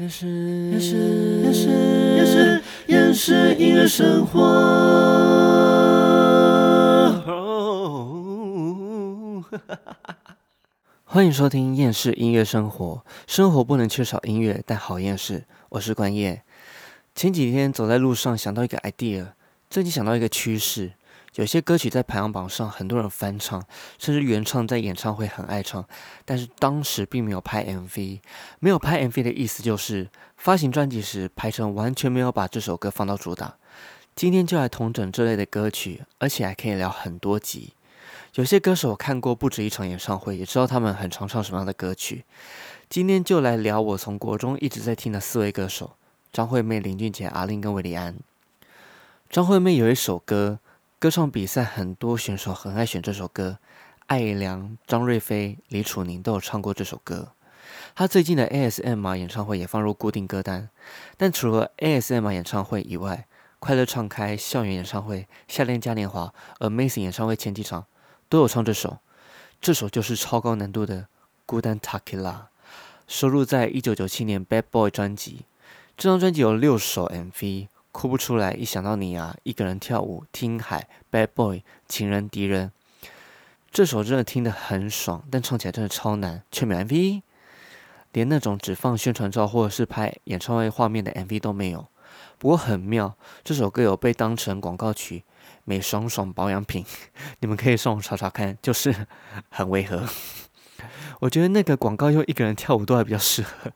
也是也是也是也是也是音乐生活。欢迎收听厌世音乐生活。生活不能缺少音乐，但好厌世。我是关叶。前几天走在路上，想到一个 idea，最近想到一个趋势。有些歌曲在排行榜上，很多人翻唱，甚至原唱在演唱会很爱唱，但是当时并没有拍 MV。没有拍 MV 的意思就是发行专辑时排成完全没有把这首歌放到主打。今天就来同整这类的歌曲，而且还可以聊很多集。有些歌手看过不止一场演唱会，也知道他们很常唱什么样的歌曲。今天就来聊我从国中一直在听的四位歌手：张惠妹、林俊杰、阿令跟韦礼安。张惠妹有一首歌。歌唱比赛很多选手很爱选这首歌，艾良、张瑞飞、李楚宁都有唱过这首歌。他最近的 ASM 演唱会也放入固定歌单。但除了 ASM 演唱会以外，快乐唱开、校园演唱会、夏天嘉年华、Amazing 演唱会前几场都有唱这首。这首就是超高难度的《孤单 Takila》，收录在一九九七年《Bad Boy》专辑。这张专辑有六首 MV。哭不出来，一想到你啊，一个人跳舞，听海，Bad Boy，情人敌人，这首真的听得很爽，但唱起来真的超难，却没 MV，连那种只放宣传照或者是拍演唱会画面的 MV 都没有。不过很妙，这首歌有被当成广告曲，美爽爽保养品，你们可以上网查查看，就是很违和。我觉得那个广告用一个人跳舞都还比较适合。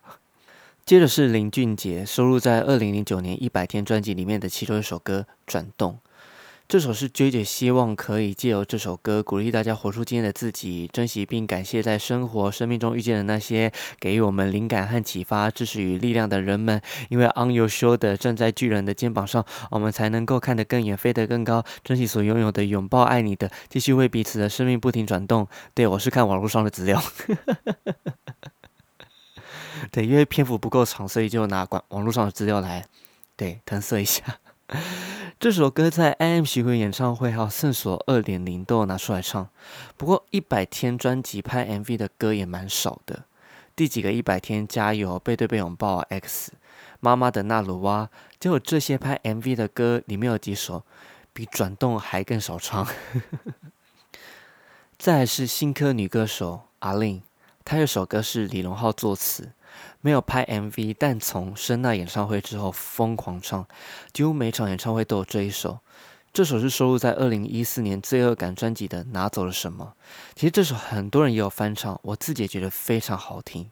接着是林俊杰收录在二零零九年《一百天》专辑里面的其中一首歌《转动》。这首是 J J 希望可以借由这首歌鼓励大家活出今天的自己，珍惜并感谢在生活、生命中遇见的那些给予我们灵感和启发、支持与力量的人们。因为 On Your Shoulder 站在巨人的肩膀上，我们才能够看得更远、飞得更高。珍惜所拥有的，拥抱爱你的，继续为彼此的生命不停转动。对我是看网络上的资料。对，因为篇幅不够长，所以就拿网网络上的资料来对搪塞一下。这首歌在 I M 巡回演唱会还有圣所二点零都有拿出来唱。不过一百天专辑拍 MV 的歌也蛮少的。第几个一百天加油背对背拥抱 X 妈妈的那鲁哇，就有这些拍 MV 的歌里面有几首比转动还更少唱。再是新科女歌手阿令，她有首歌是李荣浩作词。没有拍 MV，但从声呐演唱会之后疯狂唱，几乎每场演唱会都有这一首。这首是收录在二零一四年《罪恶感》专辑的《拿走了什么》。其实这首很多人也有翻唱，我自己也觉得非常好听。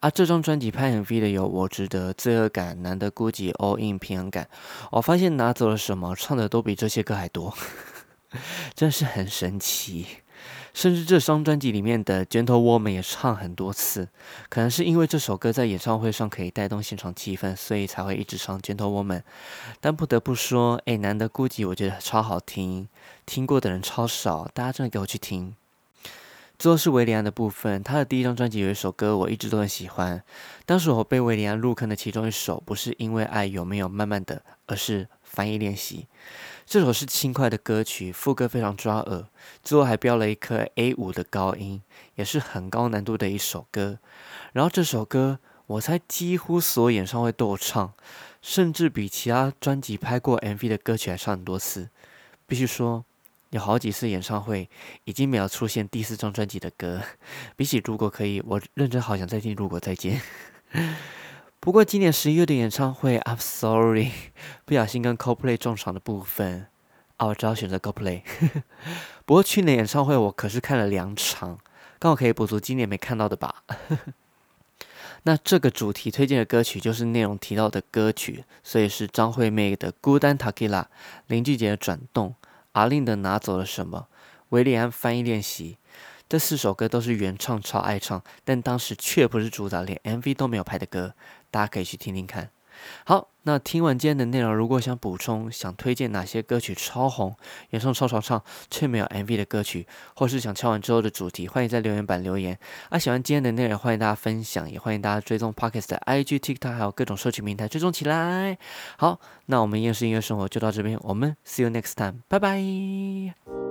啊，这张专辑拍 MV 的有《我值得》《罪恶感》《难得孤寂》《All In》平衡感。我发现拿走了什么唱的都比这些歌还多，真是很神奇。甚至这张专辑里面的《Gentle Woman》也唱很多次，可能是因为这首歌在演唱会上可以带动现场气氛，所以才会一直唱《Gentle Woman》。但不得不说，哎，难得孤寂，我觉得超好听，听过的人超少，大家真的给我去听。最后是维里安的部分，他的第一张专辑有一首歌我一直都很喜欢，当时我被维里安入坑的其中一首，不是因为爱有没有慢慢的，而是翻译练习。这首是轻快的歌曲，副歌非常抓耳，最后还标了一颗 A 五的高音，也是很高难度的一首歌。然后这首歌，我猜几乎所有演唱会都有唱，甚至比其他专辑拍过 MV 的歌曲还唱很多次。必须说，有好几次演唱会已经没有出现第四张专辑的歌。比起如果可以，我认真好想再听如果再见。不过今年十一月的演唱会，I'm sorry，不小心跟 CoPlay 撞场的部分，啊，我只好选择 CoPlay。不过去年演唱会我可是看了两场，刚好可以补足今年没看到的吧。那这个主题推荐的歌曲就是内容提到的歌曲，所以是张惠妹的《孤单 Takila》，林俊杰的《转动》，阿令的《拿走了什么》，维利安翻译练习。这四首歌都是原唱，超爱唱，但当时却不是主打，连 MV 都没有拍的歌，大家可以去听听看。好，那听完今天的内容，如果想补充、想推荐哪些歌曲超红、原唱超常唱却没有 MV 的歌曲，或是想敲完之后的主题，欢迎在留言板留言。啊，喜欢今天的内容，欢迎大家分享，也欢迎大家追踪 Pockets 的 IG、TikTok，还有各种社群平台追踪起来。好，那我们夜市音乐生活就到这边，我们 See you next time，拜拜。